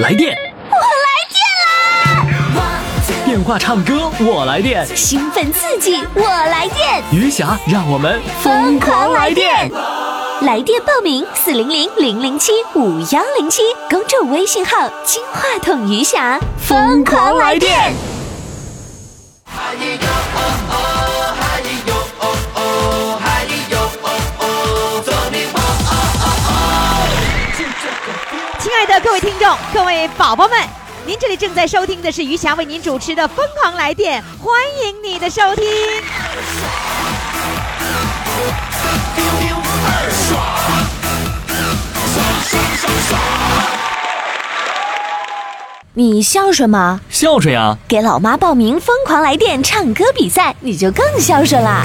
来电，我来电啦！电话唱歌我来电，兴奋刺激我来电，余霞让我们疯狂来电！来电报名：四零零零零七五幺零七，公众微信号“金话筒余霞”，疯狂来电！的各位听众，各位宝宝们，您这里正在收听的是余霞为您主持的《疯狂来电》，欢迎你的收听。你孝顺吗？孝顺呀！给老妈报名《疯狂来电》唱歌比赛，你就更孝顺啦！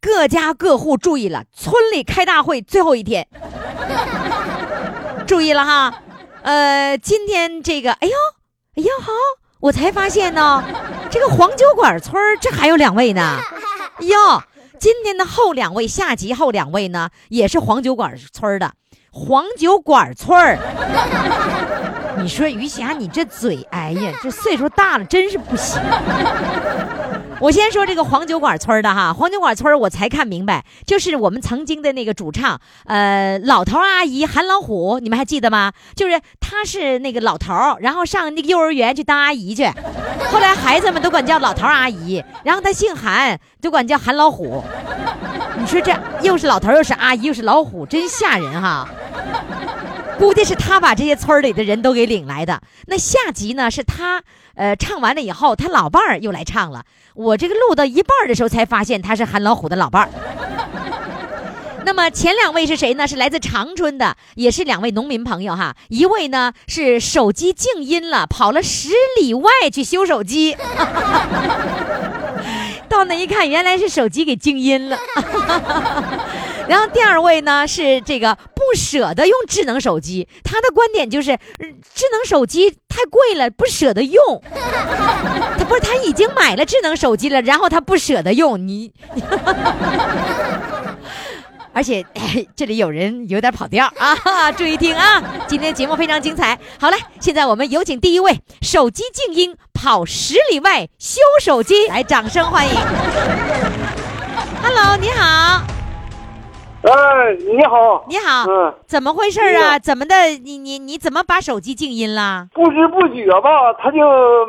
各家各户注意了，村里开大会最后一天，注意了哈。呃，今天这个，哎呦，哎呦好，我才发现呢，这个黄酒馆村这还有两位呢。哟，今天的后两位，下集后两位呢，也是黄酒馆村的。黄酒馆村儿，你说于霞，你这嘴，哎呀，这岁数大了，真是不行。我先说这个黄酒馆村的哈，黄酒馆村我才看明白，就是我们曾经的那个主唱，呃，老头阿姨韩老虎，你们还记得吗？就是他是那个老头，然后上那个幼儿园去当阿姨去，后来孩子们都管叫老头阿姨，然后他姓韩，就管叫韩老虎。你说这又是老头又是阿姨又是老虎，真吓人哈！估计是他把这些村里的人都给领来的。那下集呢？是他呃唱完了以后，他老伴儿又来唱了。我这个录到一半的时候才发现他是韩老虎的老伴儿。那么前两位是谁呢？是来自长春的，也是两位农民朋友哈。一位呢是手机静音了，跑了十里外去修手机。到那一看，原来是手机给静音了。然后第二位呢是这个不舍得用智能手机，他的观点就是智能手机太贵了，不舍得用。他不是他已经买了智能手机了，然后他不舍得用你。而且这里有人有点跑调啊，注意听啊！今天节目非常精彩。好嘞，现在我们有请第一位手机静音跑十里外修手机，来掌声欢迎。Hello，你好。哎，你好，你好，嗯，怎么回事啊？怎么的？你你你怎么把手机静音了？不知不觉吧，他就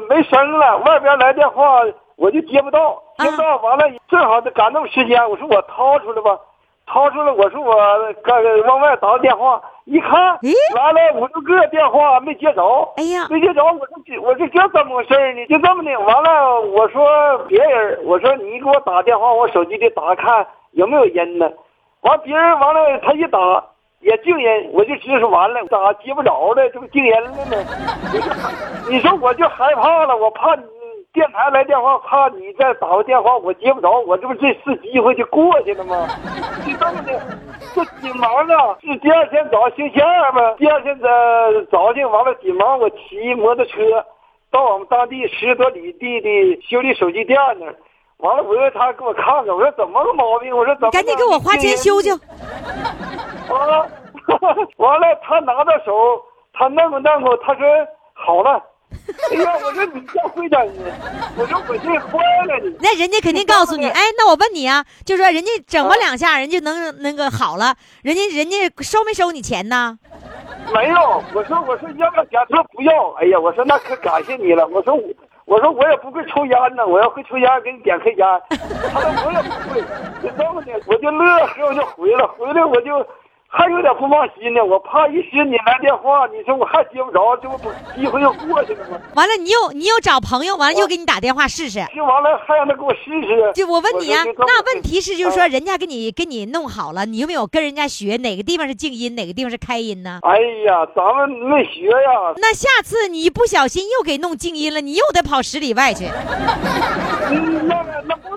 没声了。外边来电话，我就接不到，接不到。完了，正好赶那么时间，我说我掏出来吧。掏出来，我说我刚往外打个电话，一看，来了五六个电话没接着。哎呀，没接着，我说我说这怎么回事呢？就这么的，完了，我说别人，我说你给我打电话，我手机里打看有没有音呢。完别人完了，他一打也静音，我就知道是完了，咋接不着了？这不静音了呢？你说我就害怕了，我怕你。电台来电话，怕你再打个电话我接不着，我这不这次机会就过去了吗？就这么的，这紧忙啊！是第二天早星期二吗？第二天早早上完了紧忙，我骑摩托车到我们当地十多里地的修理手机店那儿，完了我让他给我看看，我说怎么个毛病？我说怎么？赶紧给我花钱修修。啊！完了，他拿到手，他弄过弄过，他说好了。哎呀，我说你这会整呢？我说我这坏了你。那人家肯定告诉你，哎，那我问你啊，就说人家整我两下，人家能那个好了，人家人家收没收你钱呢？没有，我说我说要不要钱？他说不要。哎呀，我说那可感谢你了。我说我我说我也不会抽烟呢，我要会抽烟给你点颗烟。他说我也不会，就这么的，我就乐呵，我就回了。回来我就还有点不放心呢，我怕一时你来电话，你说我还接不着，这不不机会又过去了吗？完了，你又你又找朋友，完了又给你打电话试试。听完了还让他给我试试。就我问你啊我说就这么，那问题是就是说，啊人家给你给你弄好了，你有没有跟人家学哪个地方是静音，哪个地方是开音呢？哎呀，咱们没学呀，那下次你不小心又给弄静音了，你又得跑十里外去。嗯，那那不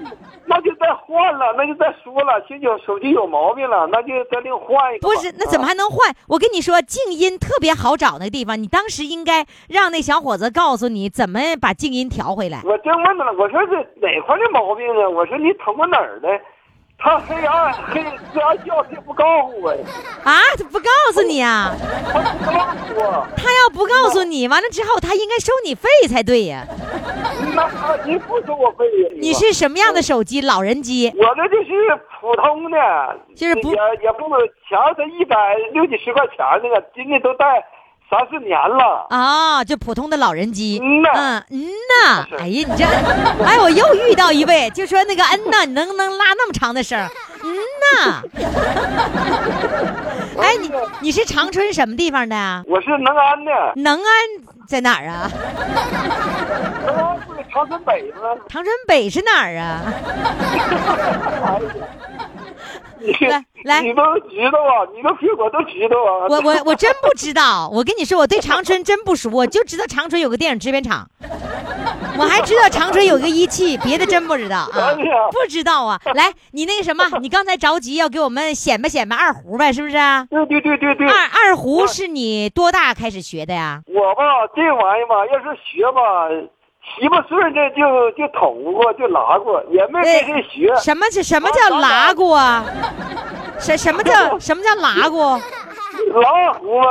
那就再换了，那就再说了，就就手机有毛病了，那就再另换一个。不是，那怎么啊还能换？我跟你说，静音特别好找那个地方，你当时应该让那小伙子告诉你怎么把静音调回来。我真问他了，我说这哪块的毛病呢？我说你捅过哪儿的？他黑暗黑黑暗叫，他也不告诉我呀，啊，他不告诉你啊？他不告诉我，他要不告诉你，完了之后他应该收你费才对呀。那他你不收我费呀？你是什么样的手机？老人机？我那就是普通的，就是不也也不强才一百六几十块钱那个，今天都带三四年了。啊，就普通的老人机。嗯呐嗯嗯呐，哎呀，你这，哎，我又遇到一位，就说那个嗯呐，你能不能拉那么长的声儿？嗯呐。哎，你你是长春什么地方的呀？我是能安的，能安在哪儿啊？能安不是长春北吗？长春北是哪儿啊？你来来你都知道啊，你都比我都知道啊。我我我真不知道，我跟你说，我对长春真不熟，我就知道长春有个电影制片厂，我还知道长春有个一汽，别的真不知道啊不知道啊。来，你那个什么，你刚才着急要给我们显摆显摆二胡呗，是不是？二对对对对对，二胡是你多大开始学的呀？我吧这玩意儿吧，要是学吧，七八岁这就就捅过，就拉过，也没跟谁学。什么叫什么叫拉过啊？什什么叫 什么叫拉过？拉胡嘛，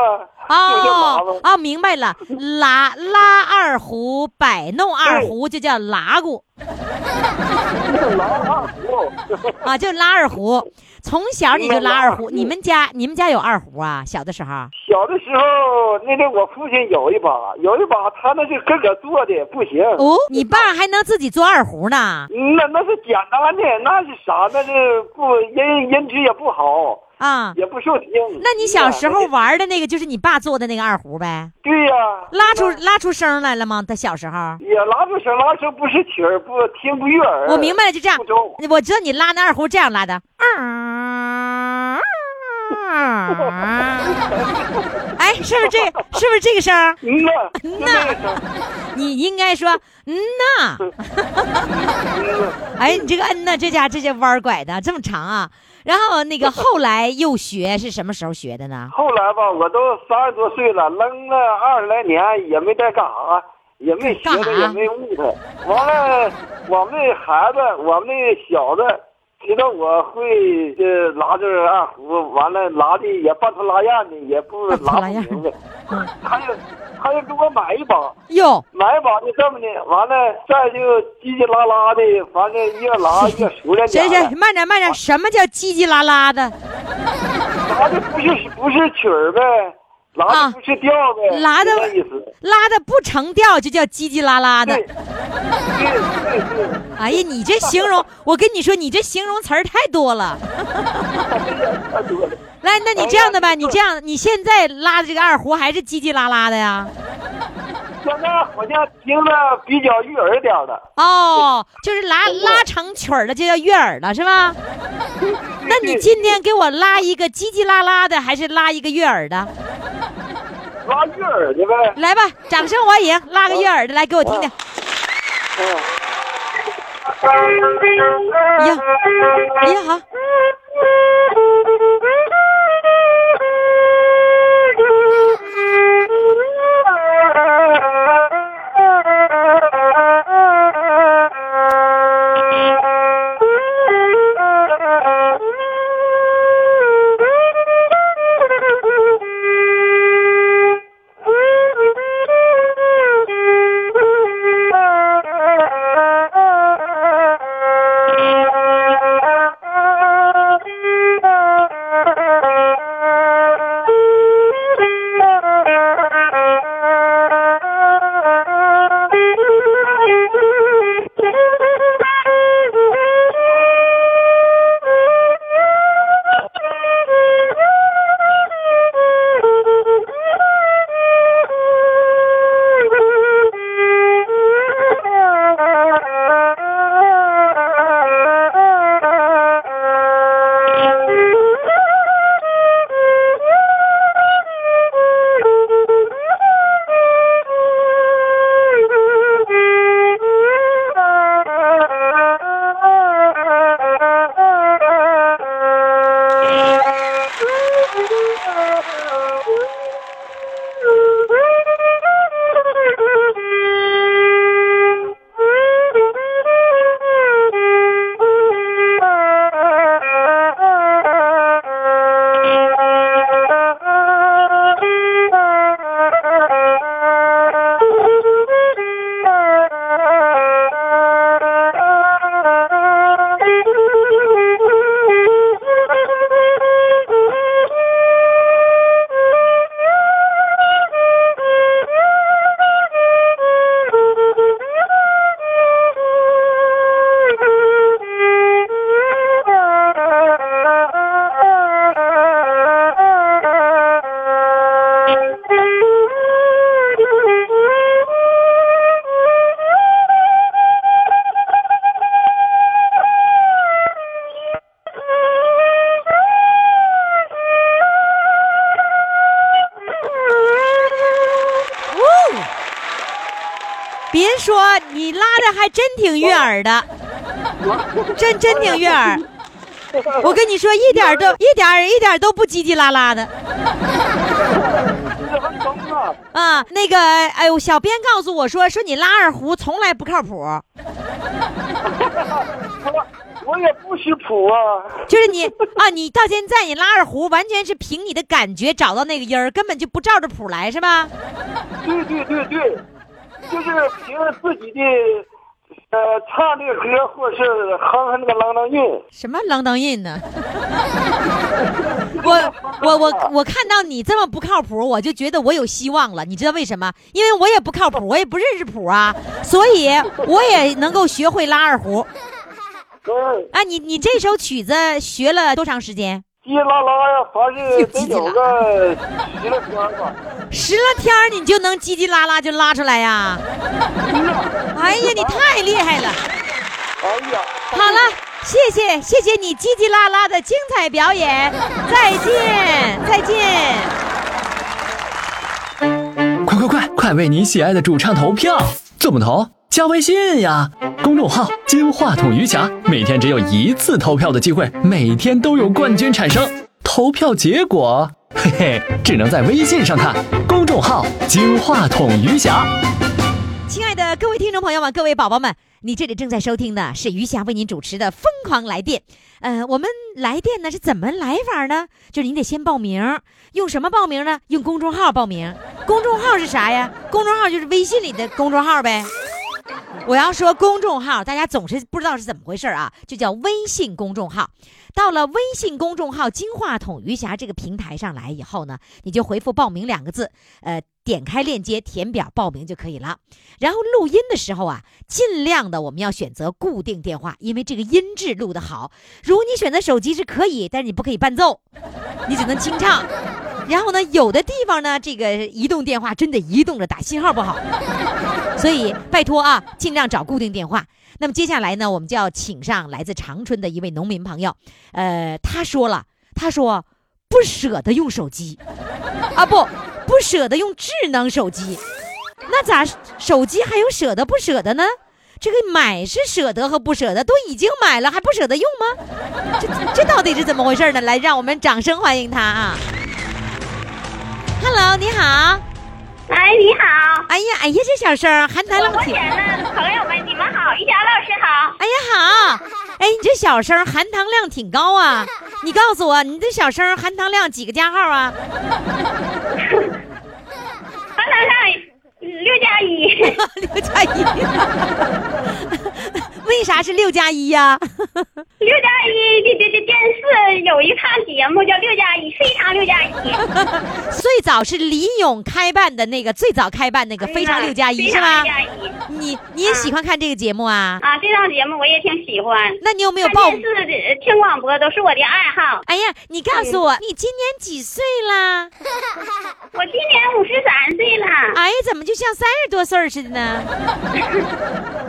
就叫拉哦。哦，明白了，拉拉二胡，摆弄二胡就叫拉鼓 拉二胡，啊，就拉二胡。从小你就拉二胡，你们家你们家有二胡啊？小的时候小的时候，那个我父亲有一把，有一把，他那是自个做的，不行。哦，你爸还能自己做二胡呢？那那是简单的，那是啥？那是不音音质也不好，啊，也不受听。那你小时候玩的那个就是你爸做的那个二胡呗？对呀、拉出拉出声来了吗？他小时候，也拉出声，拉出不是曲儿，不听不悦耳。我明白了，就这样。我知道你拉那二胡这样拉的。嗯 哎，是不是这？是不是这个声？嗯呐，就那。你应该说 嗯呐。哎，你这个嗯呐，这家这些弯儿拐的这么长啊。然后那个后来又学是什么时候学的呢？后来吧，我都三十多岁了，扔了二十来年，也没再干啥，也没学它，也没悟它。完了，我们那孩子，我们那小子，知道我会这拉这二胡，完了拉的也半途拉样的，也不拉不明白。他就他就给我买一把，哟，买一把就这么的，完了再就叽叽啦啦的，反正越拉越熟练点了。行行，慢点慢点，什么叫叽叽啦啦的？拉的不是不是曲儿呗，拉啊的不是调呗，拉的。拉的不成调就叫叽叽啦啦的哎呀，你这形容，我跟你说，你这形容词儿太多了。太多了。来，那你这样的吧，哎你这样，你现在拉的这个二胡还是叽叽啦啦的呀？现在好像听着比较悦耳点儿的。哦，就是拉拉成曲儿了，就叫悦耳了，是吧？那你今天给我拉一个叽叽啦啦的，还是拉一个悦耳的？拉悦耳的呗。来吧，掌声欢迎，拉个悦耳的来给我听听。哎。呀，哎呀好，挺悦耳的，真真挺悦耳。我跟你说，一点儿都一点儿一点儿都不叽叽啦啦的！啊。那个，哎呦，小编告诉我说，说你拉二胡从来不靠谱，我我也不识谱啊。就是你啊，你到现在你拉二胡完全是凭你的感觉找到那个音儿，根本就不照着谱来，是吧？对对对对，就是凭自己的呃唱这个歌，或者是哼哼那个啷当韵。什么啷当印呢？我我我我看到你这么不靠谱，我就觉得我有希望了。你知道为什么？因为我也不靠谱，我也不认识谱啊，所以我也能够学会拉二胡嗯，啊。你你这首曲子学了多长时间？叽拉拉呀，反正得有个十来天吧。十来天儿你就能叽叽啦啦就拉出来呀？哎呀，你太厉害了！哎呀，好了，谢谢谢谢你叽叽啦啦的精彩表演，再见再见。快快快，快为你喜爱的主唱投票！怎么投？加微信呀，公众号“金话筒余霞”，每天只有一次投票的机会，每天都有冠军产生。投票结果，嘿嘿，只能在微信上看。公众号“金话筒余霞”。亲爱的各位听众朋友们，各位宝宝们，你这里正在收听的是余霞为您主持的《疯狂来电》。呃，我们来电呢是怎么来法呢？就是你得先报名，用什么报名呢？用公众号报名。公众号是啥呀？公众号就是微信里的公众号呗。我要说公众号，大家总是不知道是怎么回事啊，就叫微信公众号。到了微信公众号“金话筒余霞”这个平台上来以后呢，你就回复“报名”两个字，呃，点开链接填表报名就可以了。然后录音的时候啊，尽量的我们要选择固定电话，因为这个音质录得好。如果你选择手机是可以，但是你不可以伴奏，你只能清唱。然后呢，有的地方呢，这个移动电话真的移动着打，信号不好，所以拜托啊，尽量找固定电话。那么接下来呢，我们就要请上来自长春的一位农民朋友，呃，他说了，他说不舍得用手机，啊不，不舍得用智能手机，那咋手机还有舍得不舍得呢？这个买是舍得和不舍得，都已经买了还不舍得用吗？这这到底是怎么回事呢？来，让我们掌声欢迎他啊！Hello，你好。哎，你好，呀，哎呀，这小声儿含糖量我挺。朋友们，你们好，玉霞老师好。哎呀好，哎，你这小声含糖量挺高啊！你告诉我，你这小声含糖量几个加号啊？含糖量六加一，六加一。为啥是六加一呀？六加一的这这电视有一档节目叫六加一，非常六加一，最早是李咏开办的那个，最早开办那个《非常六加一》是吧非常六？加一你你也喜欢看这个节目啊？啊，这档节目我也挺喜欢。那你有没有报看？电视的听广播都是我的爱好。哎呀，你告诉我，你今年几岁啦？我今年五十三岁了，哎呀，怎么就像三十多岁似的呢？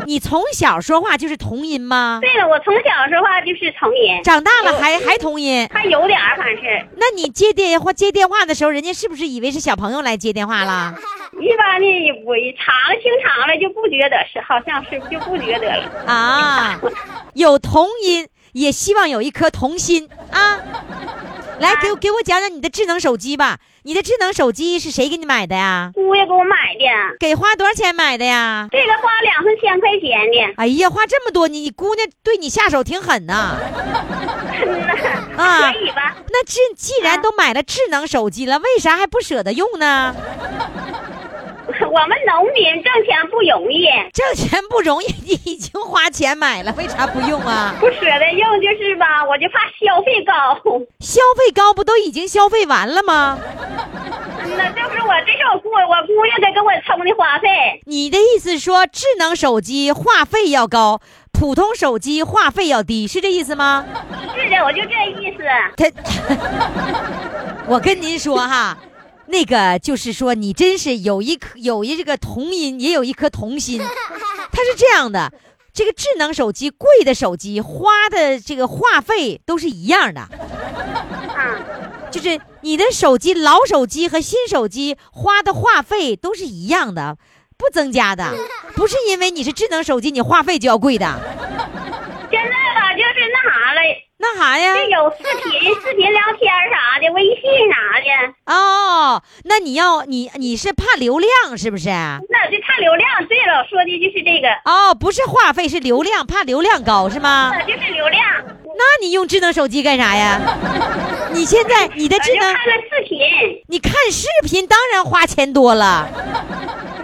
你从小说话就是童音吗？对了，我从小说话就是童音，长大了还还童音？还有点儿，反正是那你接电话接电话的时候，人家是不是以为是小朋友来接电话了？一般的我长了听长了就不觉得是，好像是就不觉得了。啊，有童音，也希望有一颗童心啊！来，给我给我讲讲你的智能手机吧。你的智能手机是谁给你买的呀？姑爷给我买的，给花多少钱买的呀？这个花两三千块钱的。哎呀，花这么多，你你姑娘对你下手挺狠呐！啊可以吧？那智既然都买了智能手机了，为啥还不舍得用呢？我们农民挣钱不容易，挣钱不容易，你已经花钱买了，为啥不用啊？不舍得用就是吧，我就怕消费高。消费高不都已经消费完了吗？那这不是我，这是我姑我姑爷在给我充的话费。你的意思说智能手机话费要高，普通手机话费要低，是这意思吗？是的，我就这意思。他，我跟您说哈，那个就是说你真是有一颗有一这个童音，也有一颗童心。它是这样的，这个智能手机贵的手机花的这个话费都是一样的。啊，就是你的手机老手机和新手机花的话费都是一样的，不增加的，不是因为你是智能手机，你话费就要贵的。那啥呀？这有视频、视频聊天啥的，微信啥的，哦，那你要你你是怕流量是不是？那就怕流量。对了，说的就是这个，哦，不是话费，是流量，怕流量高是吗？那就是流量。那你用智能手机干啥呀？你现在你的智能，就看了视频，你看视频当然花钱多了。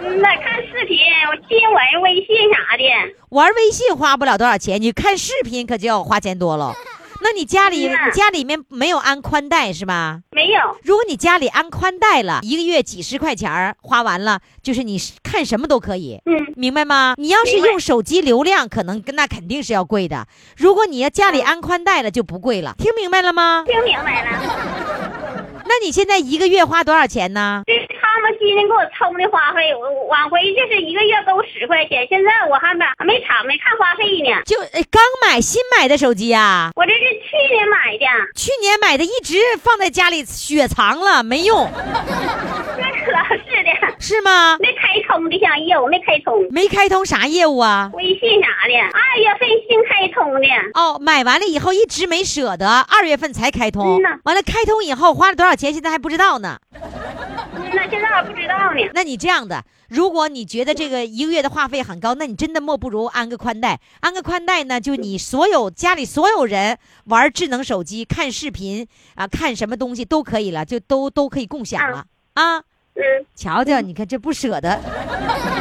嗯那看视频，我新闻、微信啥的。玩微信花不了多少钱，你看视频可就要花钱多了。那你家里家里面没有安宽带是吧？没有，如果你家里安宽带了，一个月几十块钱儿花完了，就是你看什么都可以。嗯，明白吗？你要是用手机流量，可能那肯定是要贵的。如果你要家里安宽带了，就不贵了。听明白了吗？听明白了。那你现在一个月花多少钱呢？今天给我充的花费，我我往回就是一个月够十块钱，现在我还没还没查没看花费呢。就呃刚买新买的手机啊，我这是去年买的，去年买的，一直放在家里雪藏了，没用，那可是的，是吗？没开通这项业务，没开通没开通啥业务啊？微信啥的，二月份新开通的。哦，买完了以后一直没舍得，二月份才开通嗯呐。完了开通以后花了多少钱，现在还不知道呢。嗯那现在还不知道呢。那你这样的，如果你觉得这个一个月的话费很高，那你真的莫不如安个宽带。安个宽带呢，就你所有家里所有人玩智能手机、看视频啊、看什么东西都可以了，就都都可以共享了啊。嗯，瞧瞧，你看这不舍得，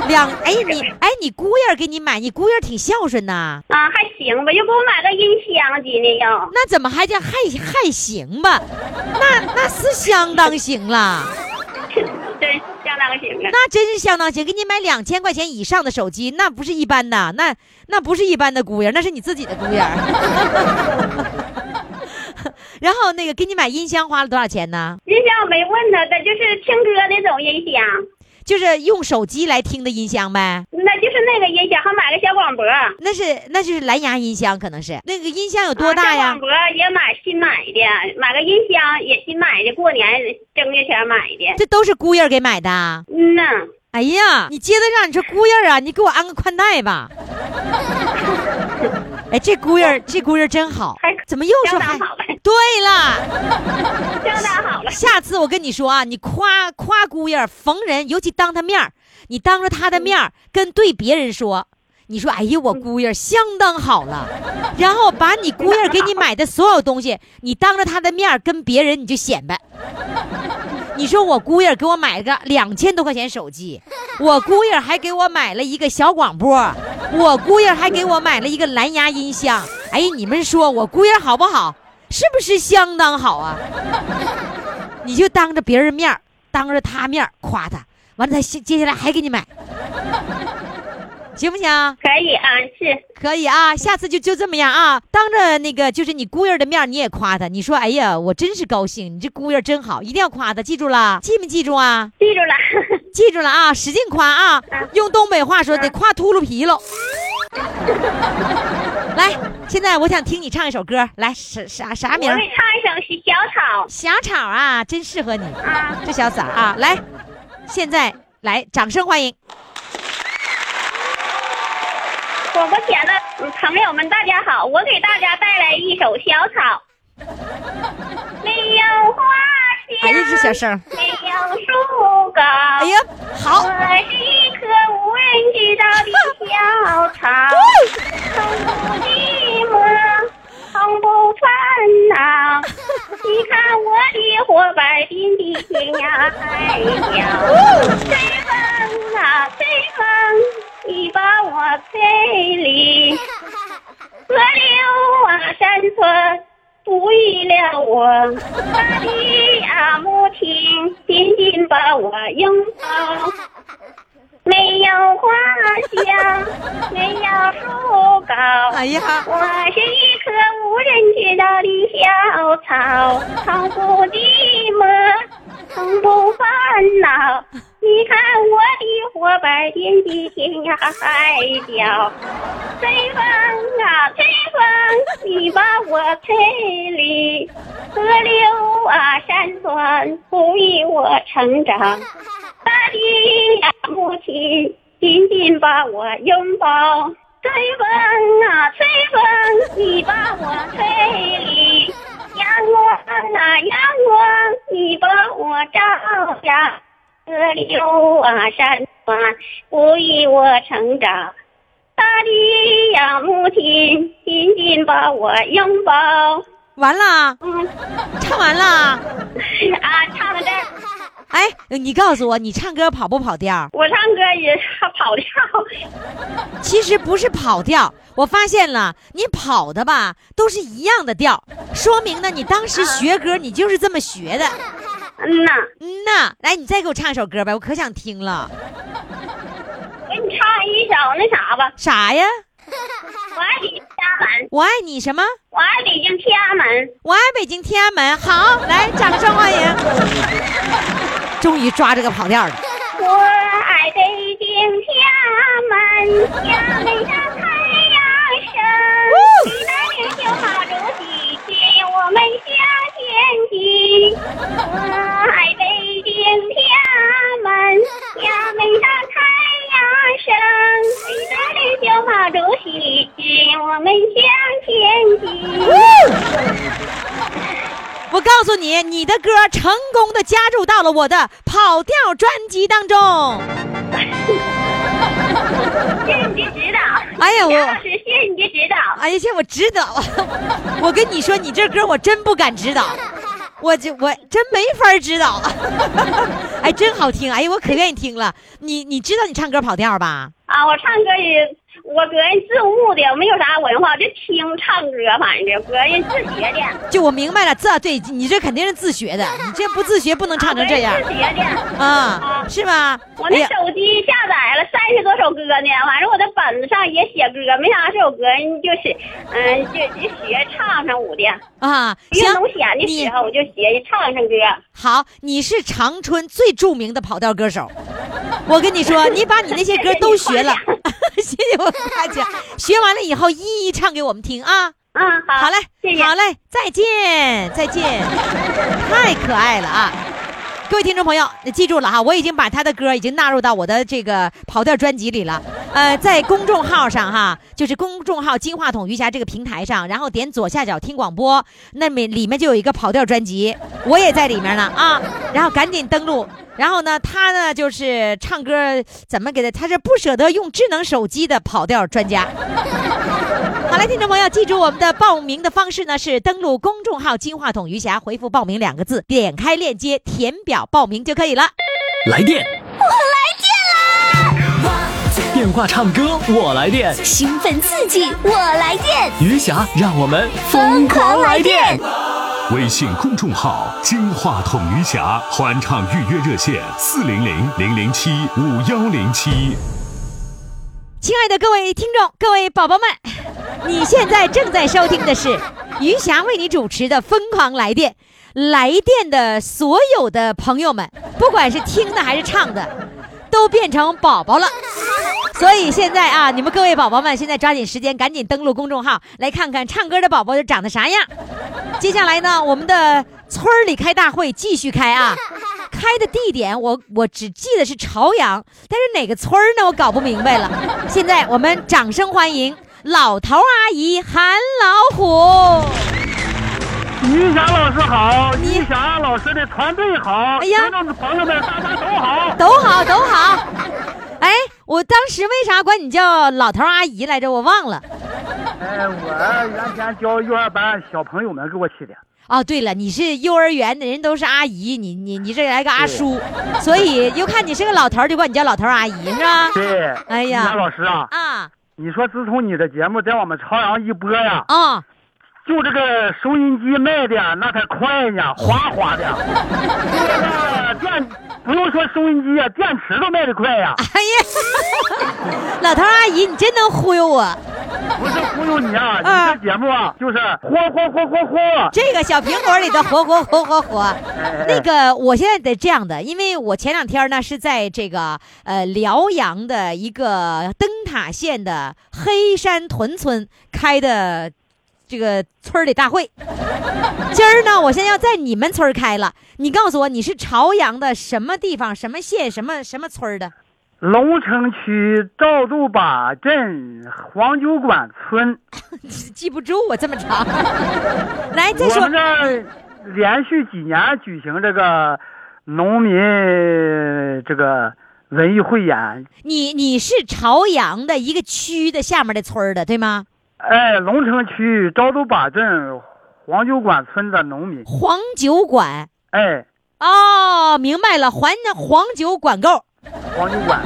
两哎你哎你姑爷给你买，你姑爷挺孝顺呐，啊，还行吧，又给我买个音箱机呢，又。那怎么还叫还还行吧？那那是相当行了，真相当行了。那真是相当行。给你买两千块钱以上的手机，那不是一般的，那那不是一般的姑爷，那是你自己的姑爷。然后那个给你买音箱花了多少钱呢？音箱我没问他，他就是听歌那种音箱，就是用手机来听的音箱呗。那就是那个音箱，还买个小广播。那是那就是蓝牙音箱，可能是那个音箱有多大呀啊小广？播也买新买的，买个音箱也新买的，过年正月前买的。这都是姑爷给买的啊。嗯呐，哎呀，你接着让你说姑爷啊，你给我安个宽带吧。哎，这姑爷，这姑爷真好，怎么又说对了，相当好了。下次我跟你说啊，你夸夸姑爷，逢人尤其当他面儿，你当着他的面儿跟对别人说，你说哎呀，我姑爷相当好了，然后把你姑爷给你买的所有东西，你当着他的面儿跟别人你就显摆。你说我姑爷给我买了个两千多块钱手机，我姑爷还给我买了一个小广播，我姑爷还给我买了一个蓝牙音箱。哎，你们说我姑爷好不好？是不是相当好啊？你就当着别人面儿当着他面儿夸他，完了他接接下来还给你买，行不行？可以啊，是可以啊，下次就就这么样啊，当着那个就是你姑爷的面你也夸他，你说哎呀，我真是高兴，你这姑爷真好，一定要夸他，记住了，记没记住啊？记住了。记住了啊，使劲夸啊！用东北话说得夸秃噜皮喽。来，现在我想听你唱一首歌，来啥啥啥名儿？我给你唱一首《小草小草啊，真适合你，》啊。这小嗓啊！来，现在来，掌声欢迎。广播前的朋友们，大家好，我给大家带来一首《小草》。没有花，香，没有树高。哎呀，好我，是一棵无人知道的小草，从不寂寞，从不烦恼。你看我的伙伴遍地天涯海角，吹风啊吹风，你把我背离。河流啊山川哺育了我，大地啊母亲紧紧把我拥抱。没有花香，没有树高，哎呀，我是一棵无人知道的小草，从不寂寞，从从不烦恼。你看我的伙伴遍地天涯海角，吹风啊吹风，你把我吹离。河流啊山川哺育我成长，大地呀母亲紧紧把我拥抱。吹风啊，吹风，你把我吹离；光啊，阳光，你把我照亮。河流啊，山川，哺育我成长。大地呀，母亲，紧紧把我拥抱。完了，嗯，唱完了。啊，唱到这儿，哎，你告诉我，你唱歌跑不跑调？我唱歌也跑调。其实不是跑调，我发现了，你跑的吧都是一样的调，说明呢，你当时学歌你就是这么学的。嗯呐，嗯呐，来，你再给我唱一首歌呗，我可想听了。给你唱一首那啥吧，啥呀？我爱北京天安门，我爱你什么？我爱北京天安门。我爱北京天安门。好，来，掌声欢迎。终于抓这个跑调了。我爱北京天安门，呀，美上太阳升。时代领袖毛主席引我们向前进。我爱北京天安门，呀，美上太阳升。时代领袖毛主席引我们向前进。我告诉你，你的歌成功的加入到了我的跑调专辑当中。谢谢你的指导。哎呀我老师，谢谢你的指导。哎呀，谢我指导，我跟你说，你这歌我真不敢指导，我就我真没法指导。哎，真好听，哎呀，我可愿意听了。你你知道你唱歌跑调吧？啊，我唱歌也，我个人自悟的，没有啥文化，就听唱歌，反正个人自学的。就我明白了，这对你这肯定是自学的，你这不自学不能唱成这样啊是自学的。啊，是吧？我那手机下载了三十多首歌呢，反正我在本子上也写歌，没想到这首歌就是，嗯，就就学唱上舞的。啊，行运动闲的你时候我就学唱唱歌。好，你是长春最著名的跑调歌手。我跟你说，你把你那些歌都学了，谢谢我大姐。学完了以后，一一唱给我们听啊。嗯，好，好嘞，谢谢。好嘞，再见，再见，太可爱了啊！各位听众朋友，记住了哈，我已经把他的歌已经纳入到我的这个跑调专辑里了。呃，在公众号上哈，就是公众号“金话筒余霞”这个平台上，然后点左下角听广播，那里里面就有一个跑调专辑，我也在里面呢啊。然后赶紧登录。然后呢，他呢就是唱歌怎么给他？他是不舍得用智能手机的跑调专家。好了，听众朋友，记住我们的报名的方式呢是登录公众号“金话筒余霞”，回复“报名”两个字，点开链接填表报名就可以了。来电，我来电啦！电话唱歌我来电，兴奋刺激，我来电，余霞让我们疯狂来电。微信公众号“金话筒余霞”欢唱预约热线：四零零零零七五幺零七。亲爱的各位听众、各位宝宝们，你现在正在收听的是余霞为你主持的《疯狂来电》。来电的所有的朋友们，不管是听的还是唱的，都变成宝宝了。所以现在啊，你们各位宝宝们，现在抓紧时间，赶紧登录公众号，来看看唱歌的宝宝都长得啥样。接下来呢，我们的村里开大会继续开啊，开的地点我我只记得是朝阳，但是哪个村呢？我搞不明白了。现在我们掌声欢迎老头阿姨韩老虎。于霞老师好，你于霞老师的团队好，哎呀朋友们大家都好。都好，都好。哎，我当时为啥管你叫老头阿姨来着？我忘了。哎，我原先教幼儿班小朋友们给我起的。哦，对了，你是幼儿园的人都是阿姨，你你你这来个阿叔，所以又看你是个老头，就管你叫老头阿姨是吧？对，哎呀于霞老师啊，啊你说自从你的节目在我们朝阳一播呀，啊！就这个收音机卖的那才快呢，哗哗的。这个电不用说收音机啊，电池都卖的快呀。哎呀，老头阿姨，你真能忽悠我！不是忽悠你啊，啊你这节目啊，就是火火火火火。这个小苹果里的活活活活活。哎那个，我现在得这样的，因为我前两天呢是在这个呃辽阳的一个灯塔县的黑山屯村开的这个村儿里大会。今儿呢，我现在要在你们村儿开了，你告诉我你是朝阳的什么地方、什么县、什么什么村儿的？龙城区赵渡坝镇黄酒馆村，记不住我，这么长。来，再说我们这儿连续几年举行这个农民这个文艺汇演。你你是朝阳的一个区的下面的村儿的，对吗？哎，龙城区昭都坝镇黄酒馆村的农民，黄酒馆。哎，哦，明白了，黄黄酒管够，黄酒馆，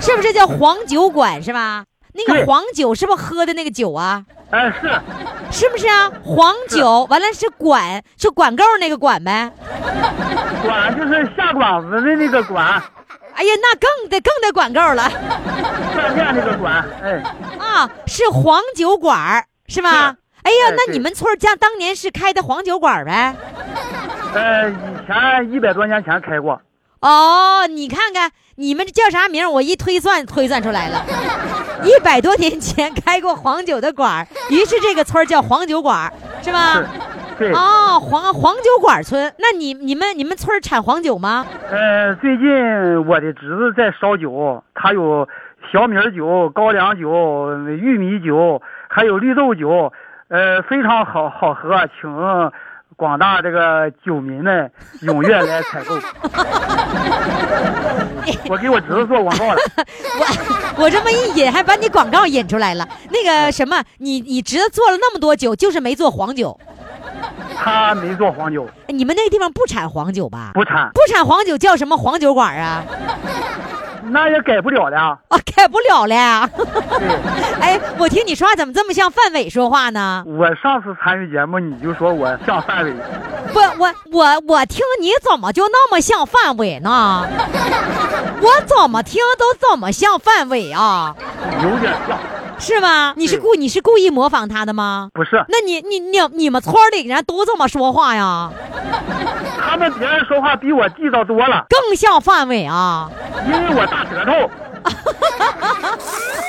是不是叫黄酒馆是吧？那个黄酒是不是喝的那个酒啊？哎是，是不是啊？黄酒完了是管，就管够那个管呗。管就是下馆子的那个馆，哎呀，那更得更得管够了饭店那个馆，哎，啊！是黄酒馆儿是吧？哎呀，那你们村儿家当年是开的黄酒馆儿呗？呃，以前一百多年前开过，哦，你看看你们这叫啥名儿？我一推算推算出来了，一百多年前开过黄酒的馆儿，于是这个村儿叫黄酒馆儿，是吧？哦，黄黄酒馆村，那你你们你们村产黄酒吗？呃，最近我的侄子在烧酒，他有小米酒、高粱酒、玉米酒，还有绿豆酒，呃，非常好好喝，请广大这个酒民们踊跃来采购。我给我侄子做广告了，我我这么一引，还把你广告引出来了。那个什么，你你侄子做了那么多酒，就是没做黄酒。他没做黄酒，哎你们那个地方不产黄酒吧？不产，不产黄酒叫什么黄酒馆啊？那也改不了了。啊，改不了了。对，哎，我听你说话怎么这么像范伟说话呢？我上次参与节目，你就说我像范伟，不，我我我听你怎么就那么像范伟呢？我怎么听都怎么像范伟啊？有点像，是吗？你是故你是故意模仿他的吗？不是？那你你你你们村里人都这么说话呀？他们别人说话比我地道多了，更像范伟啊！因为我大舌头。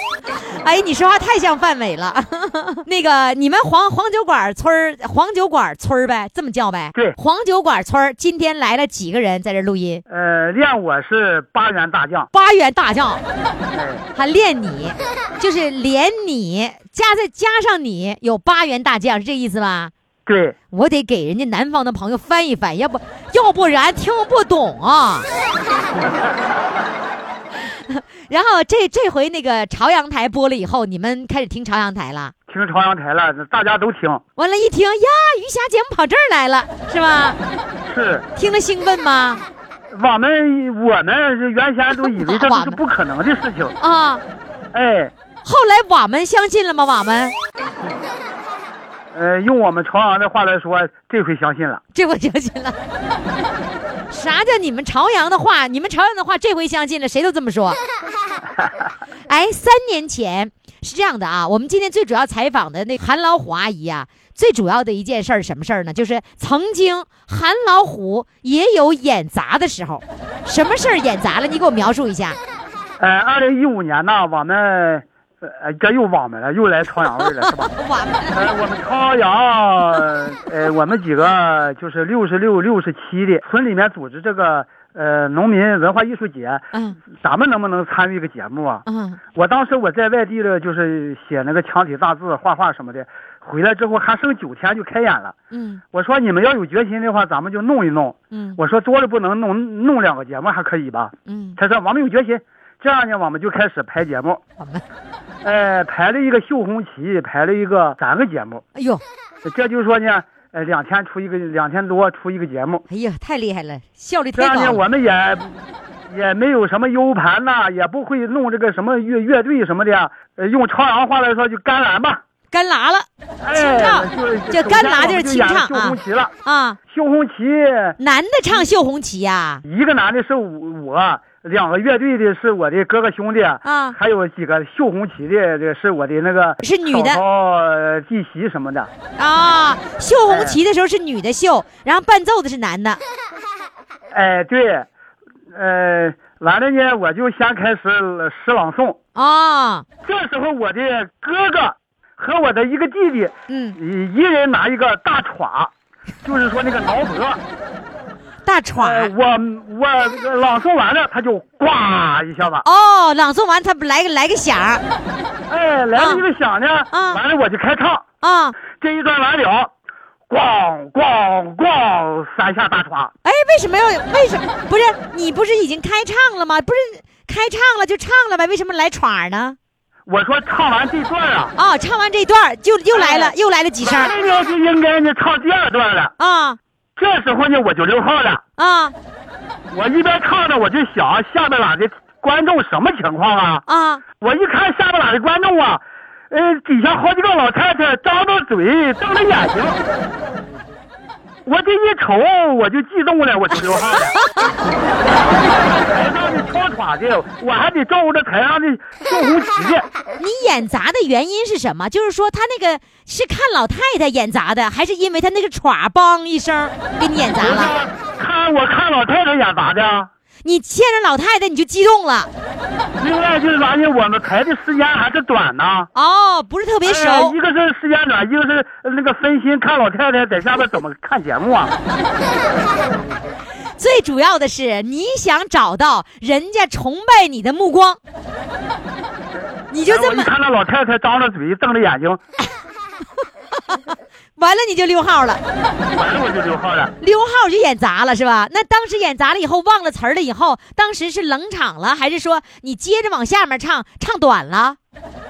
哎，你说话太像范伟了。那个，你们黄黄酒馆村儿黄酒馆村儿呗，这么叫呗？对黄酒馆村儿今天来了几个人在这录音？呃，练我是八员大将，八员大将，哎，还练你，就是连你加再加上你，有八员大将，是这意思吧？对，我得给人家南方的朋友翻一翻，要不要不然听不懂啊。然后这这回那个朝阳台播了以后，你们开始听朝阳台了。听朝阳台了，大家都听，完了，一听呀，余霞节目跑这儿来了，是吧？是听了兴奋吗？我们我们原先都以为这是 不可能的事情，啊！哎，后来我们相信了吗？我们呃，用我们朝阳的话来说，这回相信了，这回相信了。啥叫你们朝阳的话？你们朝阳的话，这回相信了，谁都这么说。哎，三年前是这样的啊，我们今天最主要采访的那韩老虎阿姨啊，最主要的一件事儿什么事儿呢？就是曾经韩老虎也有演砸的时候，什么事儿演砸了？你给我描述一下。呃，二零一五年呢，我们呃这又我们了，又来朝阳味儿了，是吧？我们呃，我们朝阳，呃，我们几个就是六十六、六十七的村里面组织这个呃农民文化艺术节，嗯咱们能不能参与个节目啊？嗯我当时我在外地的，就是写那个墙体大字、画画什么的，回来之后还剩九天就开演了。嗯我说你们要有决心的话，咱们就弄一弄。嗯我说多了不能弄，弄两个节目还可以吧？嗯，他说我们有决心，这样呢，我们就开始排节目。我们呃，排了一个绣红旗，排了一个三个节目，哎呦这就是说呢，呃，两天出一个，两天多出一个节目。哎呀，太厉害了，效率这样呢。我们也也没有什么 U 盘呐，也不会弄这个什么乐乐队什么的，呃，用朝阳话来说就干蓝吧。干拉了哎，唱就这干拉就是清唱啊绣红旗了，啊！绣红旗男的唱绣红旗呀、一个男的是我，两个乐队的是我的哥哥兄弟，啊还有几个绣红旗的，这是我的那个是女的嫂嫂呃弟媳什么的。啊！绣红旗的时候是女的绣，然后伴奏的是男的。哎，对，呃，完了呢，我就先开始诗朗诵。啊，这时候我的哥哥和我的一个弟弟，嗯，一一人拿一个大歘，就是说那个挠脖，大喘。呃，我我朗诵完了，他就呱一下子，哦，朗诵完他不来个来个响哎，来了一个响呢，啊完了我就开唱，啊，这一段完了，咣咣咣三下大喘，哎，为什么要为什么不是你不是已经开唱了吗？不是开唱了就唱了呗，为什么来喘呢？我说唱完这段啊，啊，唱完这段就又来了，哎又来了几声儿。完了呢就应该呢唱第二段了，啊这时候呢我就溜号了，啊我一边唱着我就想下边哪的观众什么情况啊？啊！我一看下边哪的观众啊，呃，底下好几个老太太张着嘴，瞪着眼睛。我这一瞅，我就激动了，我就流汗了。台上的跳耍的，我还得照顾着台上的送红旗的。你演砸的原因是什么？就是说他那个是看老太太演砸的，还是因为他那个歘梆一声给你演砸了？看我看老太太演砸的？你见着老太太你就激动了？另外就是啥呢？我们排的时间还是短呢。哦，不是特别哎熟一个是时间短，一个是那个分心看老太太在下边怎么看节目啊。最主要的是你想找到人家崇拜你的目光，你就这么哎看那老太太张着嘴，瞪着眼睛，完了你就溜号了，完了我就溜号了。溜号就演砸了是吧？那当时演砸了以后忘了词儿了以后，当时是冷场了，还是说你接着往下面唱，唱短了？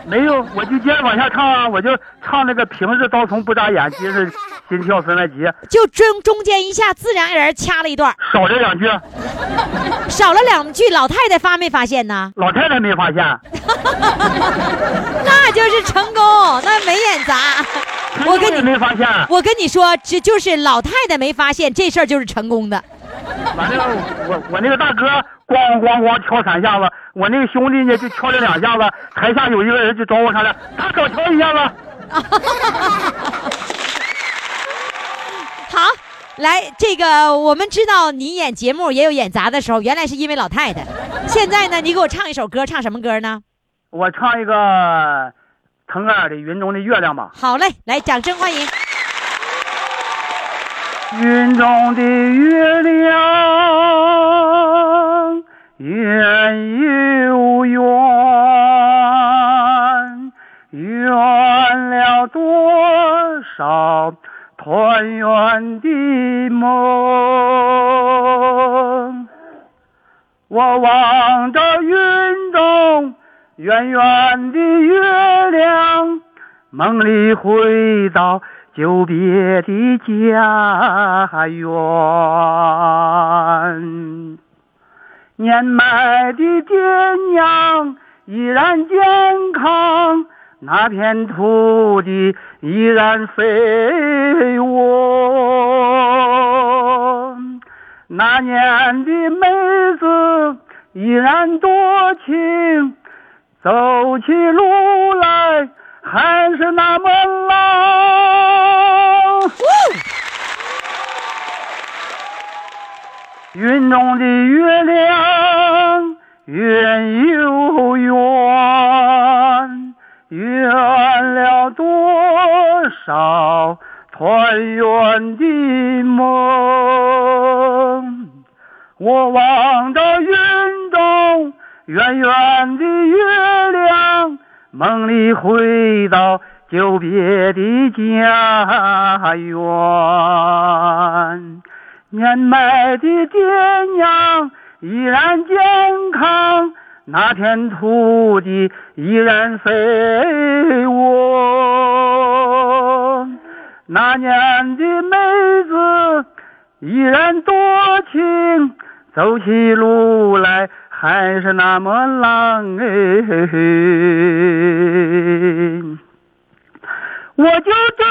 没有，我就接着往下唱啊，我就唱那个平日刀从不眨眼，今日 心跳分外急，就中中间一下自然而然掐了一段，少了两句，少了两句，老太太发没发现呢？老太太没发现。那就是成功，那没演砸。我跟你没发现。我跟你说，这就是老太太没发现这事儿就是成功的。完了，我我那个大哥咣咣咣敲三下子，我那个兄弟呢就敲了两下子，台下有一个人就找我上来，他少敲一下子。好，来，这个我们知道你演节目也有演砸的时候，原来是因为老太太。现在呢，你给我唱一首歌，唱什么歌呢？我唱一个腾格尔的《云中的月亮》吧。好嘞，来，掌声欢迎。云中的月亮圆又圆，圆了多少团圆的梦。我望着云中圆圆的月亮，梦里回到久别的家园。年迈的爹娘依然健康，那片土地依然肥沃。那年的妹子依然多情，走起路来还是那么冷。云中的月亮圆又圆，圆了多少团圆的梦。我望着云中圆圆的月亮，梦里回到久别的家园。年迈的爹娘依然健康，那片土地依然肥沃。那年的妹子依然多情，走起路来还是那么浪哎。我就这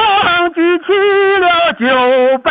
样举起了酒杯，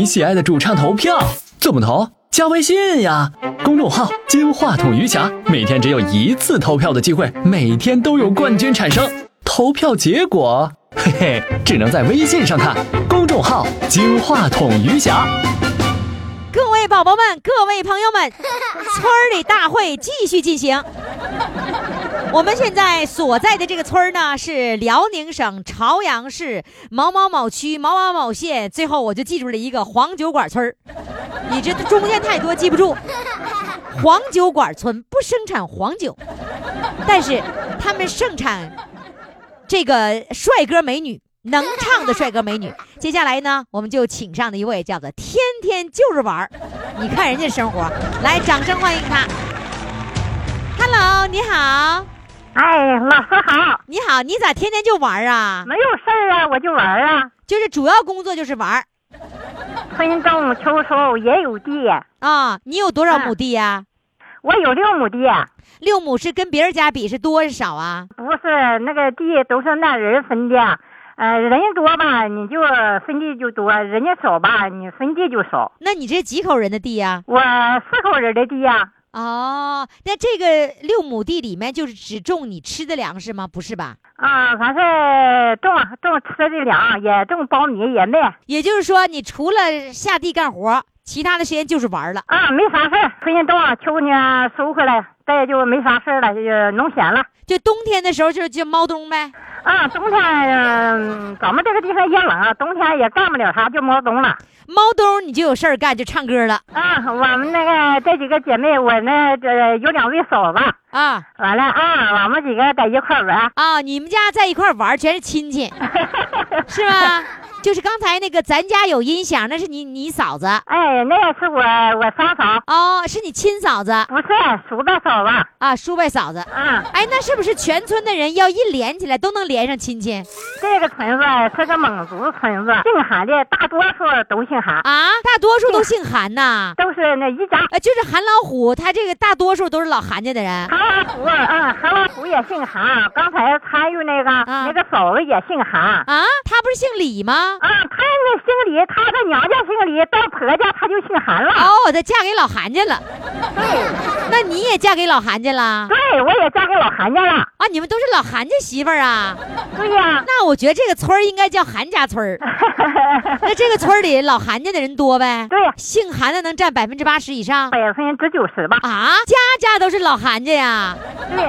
你喜爱的主唱投票！怎么投？加微信呀，公众号“金话筒余霞”，每天只有一次投票的机会，每天都有冠军产生。投票结果，嘿嘿，只能在微信上看。公众号“金话筒余霞”。各位宝宝们，各位朋友们，村里大会继续进行。我们现在所在的这个村儿呢，是辽宁省朝阳市某某某区某某某县。最后我就记住了一个黄酒馆村儿，你这中间太多记不住。黄酒馆村不生产黄酒，但是他们盛产这个帅哥美女，能唱的帅哥美女。接下来呢，我们就请上的一位叫做天天就是玩儿，你看人家生活，来，掌声欢迎他。Hello，你好，哎，老师好，你好，你咋天天就玩儿啊？没有事儿啊，我就玩儿啊。就是主要工作就是玩儿春种秋收也有地，啊？你有多少亩地呀、我有六亩地，六亩是跟别人家比是多是少啊？不是那个地都是那人分的。呃，人多吧，你就分地就多；人家少吧，你分地就少。那你这几口人的地呀、我四口人的地呀、哦，那这个六亩地里面就是只种你吃的粮食吗？不是吧？啊，反正种种吃的粮，也种苞米，也卖。也就是说，你除了下地干活，其他的时间就是玩了。啊，没啥事儿，春天种，秋天收回来，再就没啥事儿了，就农闲了。就冬天的时候就就猫冬呗。啊，冬天、嗯咱们这个地方也冷，冬天也干不了啥，就毛冬了。猫冬你就有事儿干，就唱歌了啊，我们那个这几个姐妹，我那这有两位嫂子，啊完了啊，我们几个在一块玩。啊！你们家在一块玩，全是亲戚，是吗？就是刚才那个咱家有音响，那是你你嫂子哎，那个是我我三嫂，哦，是你亲嫂子不是叔子嫂子。啊，叔伯嫂子。啊，哎，那是不是全村的人要一连起来都能连上亲戚这个村子是个蒙族村子，姓韩的大多数都姓韩，啊？大多数都姓韩呐。都是那一家。呃，就是韩老虎，他这个大多数都是老韩家的人。韩老虎，嗯，韩老虎也姓韩。刚才参与那个、那个嫂子也姓韩。啊，他不是姓李吗？啊，他那姓李，他在娘家姓李，到婆家他就姓韩了。哦，她嫁给老韩家了。对，那你也嫁给老韩家了？对，我也嫁给老韩家了。啊，你们都是老韩家媳妇儿啊？对呀、那我觉得这个村儿应该叫韩家村儿。那这个村里老韩家的人多呗？对呀姓韩的能占百分之八十以上百分之九十吧。啊？家家都是老韩家呀？对，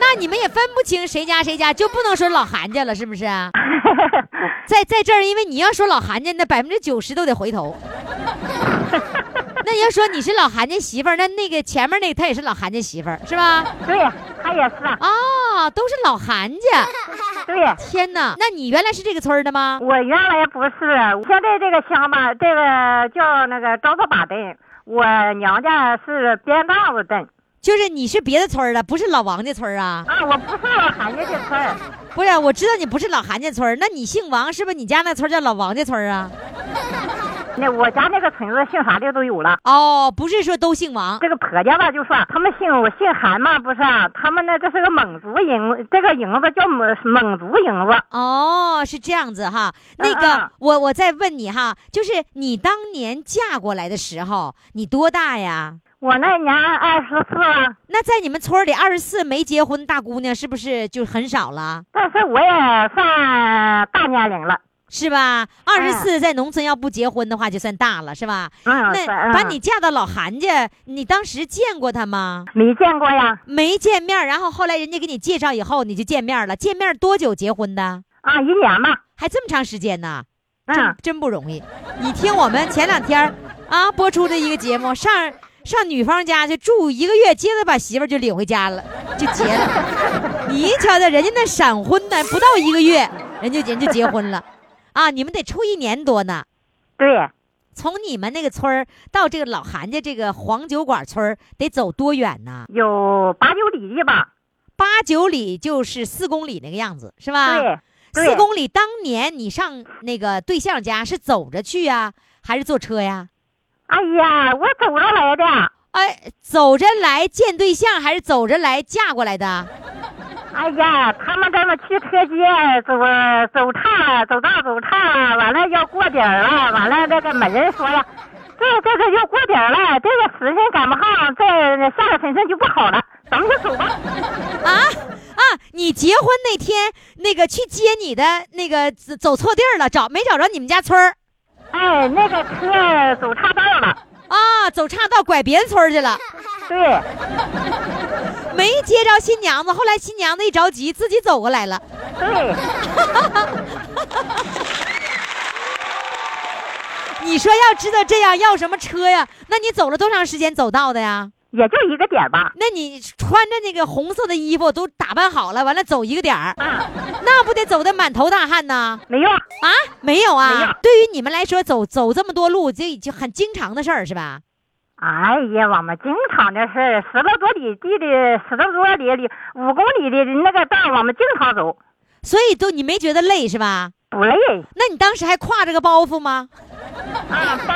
那你们也分不清谁家谁家，就不能说老韩家了，是不是？在在这儿，因为你要说老韩家，那百分之九十都得回头。那你要说你是老韩家媳妇儿，那那个前面那个他也是老韩家媳妇儿，是吧？对，他也是。啊，都是老韩家。对，天哪，那你原来是这个村儿的吗？我原来不是，现在这个乡吧，这个叫那个昭子坝镇，我娘家是边荡子镇。就是你是别的村儿的，不是老王家村儿啊？啊，我不是老韩家的村儿。不是，我知道你不是老韩家村儿，那你姓王，是不是你家那村儿叫老王家村儿啊？那我家那个村子姓啥的都有了。哦，不是说都姓王这个婆家吧，就说他们姓我姓韩嘛，不是、啊？他们呢，这是个蒙族营，这个营子叫蒙蒙族营子。哦，是这样子哈。那个，嗯嗯我我再问你哈，就是你当年嫁过来的时候，你多大呀？我那年二十四，那在你们村里，二十四没结婚大姑娘是不是就很少了？但是我也算大年龄了。是吧？二十四在农村要不结婚的话，就算大了，是吧？嗯，那把你嫁到老韩家，你当时见过他吗？没见过呀？没见面，然后后来人家给你介绍以后，你就见面了。见面多久结婚的？啊，一年吧。还这么长时间呢？真嗯，真不容易。你听我们前两天啊播出的一个节目，上上女方家去住一个月，接着把媳妇就领回家了，就结了。你瞧瞧人家那闪婚呢，不到一个月，人就人就结婚了，啊，你们得处一年多呢。对，从你们那个村儿到这个老韩家这个黄酒馆村儿得走多远呢？有八九里地吧。八九里就是四公里那个样子，是吧？对，对四公里。当年你上那个对象家是走着去呀，还是坐车呀？哎呀，我走着来的。哎，走着来见对象，还是走着来嫁过来的？哎呀，他们这么去车街走走岔了，走道走岔了，完了要过点儿了，完了这个没人说呀，这这个要过点儿了，这个时辰赶不上，再下个时辰就不好了，咱们就走吧。啊啊！你结婚那天那个去接你的那个走走错地儿了，找没找着你们家村儿哎，那个车走岔道了。啊？走岔道拐别人村儿去了，对，没接着新娘子。后来新娘子一着急，自己走过来了。对，你说要知道这样要什么车呀？那你走了多长时间走到的呀？也就一个点儿吧。那你穿着那个红色的衣服都打扮好了，完了走一个点儿，啊，那不得走的满头大汗呢？没有，啊，没有啊。有对于你们来说，走走这么多路，这已经很经常的事儿是吧？哎呀，我们经常的事儿，十来多里地的，十来多里里，五公里的那个道，我们经常走，所以都你没觉得累是吧？不累。那你当时还挎着个包袱吗？啊，包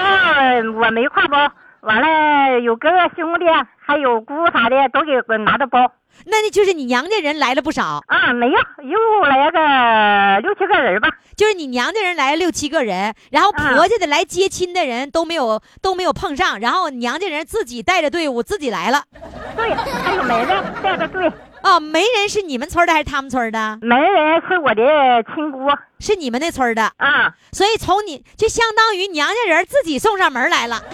我没挎包，完了有哥哥兄弟还有姑啥的都给我拿着包。那那就是你娘家人来了不少，啊，没有，又来个六七个人吧。就是你娘家人来了六七个人，然后啊婆家的来接亲的人都没有都没有碰上，然后娘家人自己带着队伍自己来了。对，还有梅子带着队，哦，媒人是你们村的还是他们村的？媒人是我的亲姑是你们那村的，啊。所以从你就相当于娘家人自己送上门来了。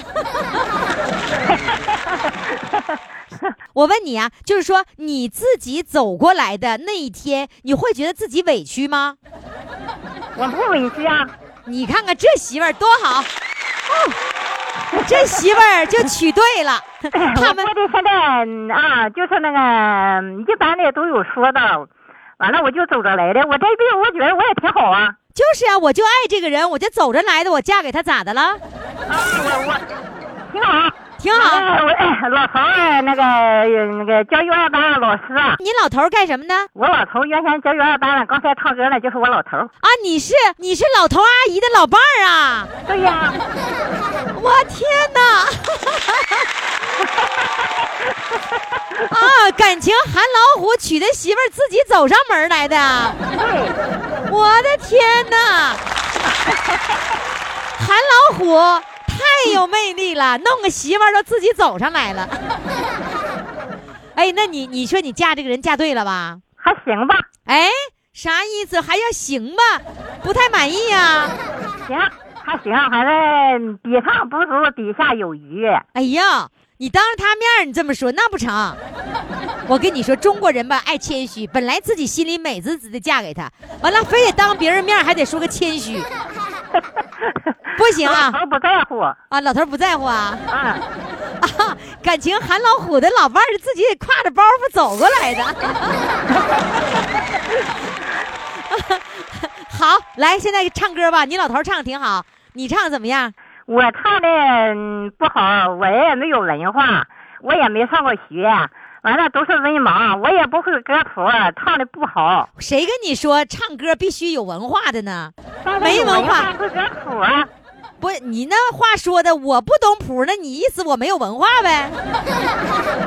我问你啊，就是说你自己走过来的那一天，你会觉得自己委屈吗？我不委屈啊。你看看这媳妇儿多好，哦，这媳妇儿就娶对了。他们我过的现在嗯啊，就是那个嗯一般的都有说的，完了我就走着来的。我这病我觉得我也挺好啊。就是啊，我就爱这个人，我就走着来的，我嫁给他咋的了？啊，我我挺好。挺好。老头儿那个呃那个教幼儿班的老师啊，你老头儿干什么呢？我老头儿原先教幼儿班的，刚才唱歌呢就是我老头儿。啊，你是你是老头阿姨的老伴儿啊！对呀，我天哪！啊，感情韩老虎娶的媳妇儿自己走上门来的，对，我的天哪！韩老虎太有魅力了，弄个媳妇儿都自己走上来了。哎，那你你说你嫁这个人嫁对了吧？还行吧，哎，啥意思？还要行吧？不太满意呀、行还行，反正比上不足，比下有余。哎呀，你当着他面儿你这么说那不成。我跟你说，中国人吧爱谦虚，本来自己心里美滋滋的嫁给他，完了非得当别人面还得说个谦虚，不行啊老头不在乎啊，啊！老头不在乎啊啊！感情韩老虎的老伴儿是自己挎着包袱走过来的。好，来，现在唱歌吧。你老头唱的挺好，你唱的怎么样？我唱的嗯不好，我也没有文化，我也没上过学，完了都是文盲，我也不会歌谱，唱的不好。谁跟你说唱歌必须有文化的呢？没文化会歌谱啊。不，你那话说的我不懂谱，那你意思我没有文化呗？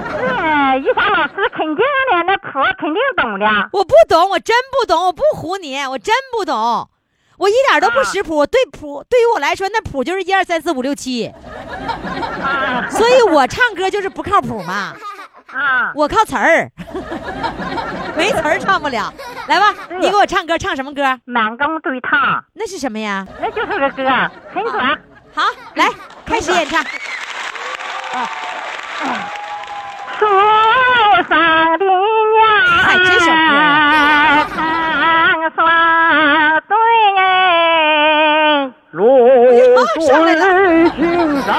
是，于霞老师肯定的，那谱肯定懂的。我不懂，我真不懂，我不唬你，我真不懂，我一点都不识谱。对谱，对于我来说，那谱就是一二三四五六七，啊。所以我唱歌就是不靠谱嘛，啊，我靠词儿，没词儿唱不了。来吧，你给我唱歌，唱什么歌？满宫对唱，那是什么呀？那就是个歌，很短。好，来开始演唱。树上的嗨这首歌鸟唱双对哎，路上来了，水青山，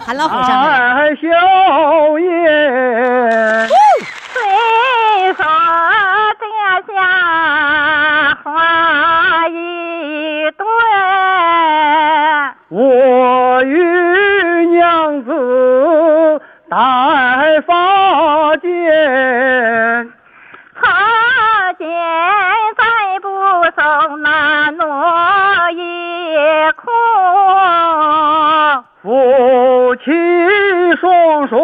韩老虎上来了。爱笑颜。虽说这下花一朵，我与娘子戴发间，那诺一哭。夫妻双双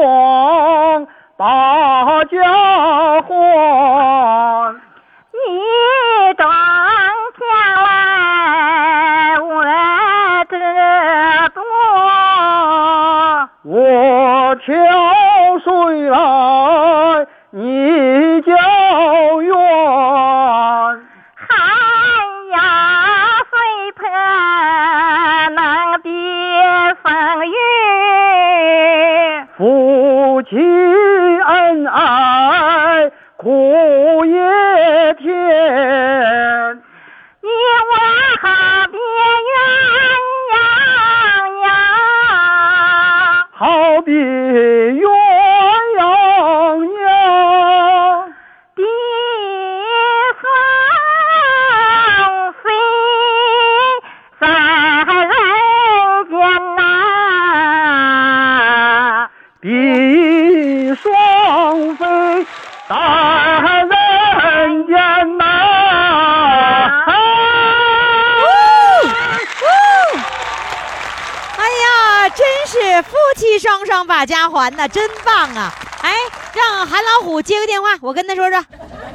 家还呐，真棒啊！哎，让韩老虎接个电话，我跟他说说。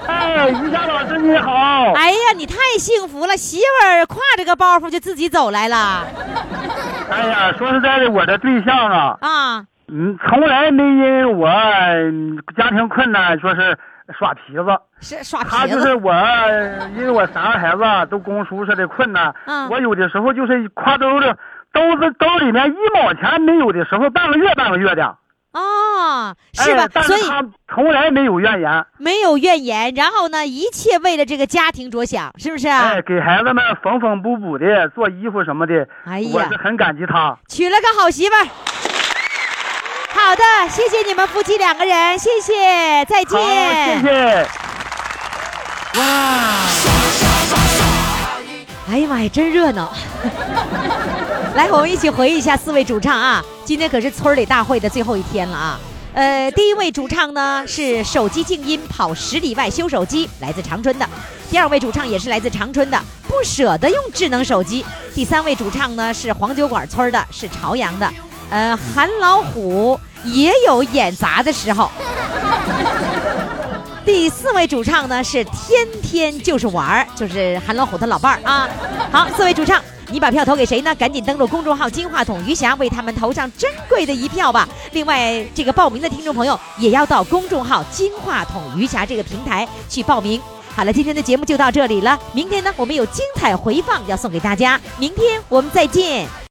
哎，于霞老师你好。哎呀，你太幸福了，媳妇儿挎着个包袱就自己走来了哎呀，说实在的，我的对象啊，啊！嗯，从来没因我嗯家庭困难说是耍皮子。是耍他皮子，就是我，因为我三个孩子都供书似的困难，嗯我有的时候就是挎兜着，兜子兜里面一毛钱没有的时候，半个月半个月的，哦，是吧哎？所以他从来没有怨言，没有怨言，然后呢，一切为了这个家庭着想，是不是？哎，给孩子们缝缝补补的，做衣服什么的，哎呀我是很感激他。娶了个好媳妇儿。好的，谢谢你们夫妻两个人，谢谢，再见。谢，谢谢。哎呀妈呀，真热闹！来，我们一起回忆一下四位主唱啊，今天可是村里大会的最后一天了啊。呃，第一位主唱呢是手机静音跑十里外修手机，来自长春的；第二位主唱也是来自长春的，不舍得用智能手机；第三位主唱呢是黄酒馆村的，是朝阳的。呃，韩老虎也有演砸的时候。第四位主唱呢是天天就是玩，就是韩老虎的老伴儿啊。好，四位主唱，你把票投给谁呢？赶紧登录公众号“金话筒余霞”，为他们投上珍贵的一票吧。另外，这个报名的听众朋友也要到公众号“金话筒余霞”这个平台去报名。好了，今天的节目就到这里了。明天呢，我们有精彩回放要送给大家。明天我们再见。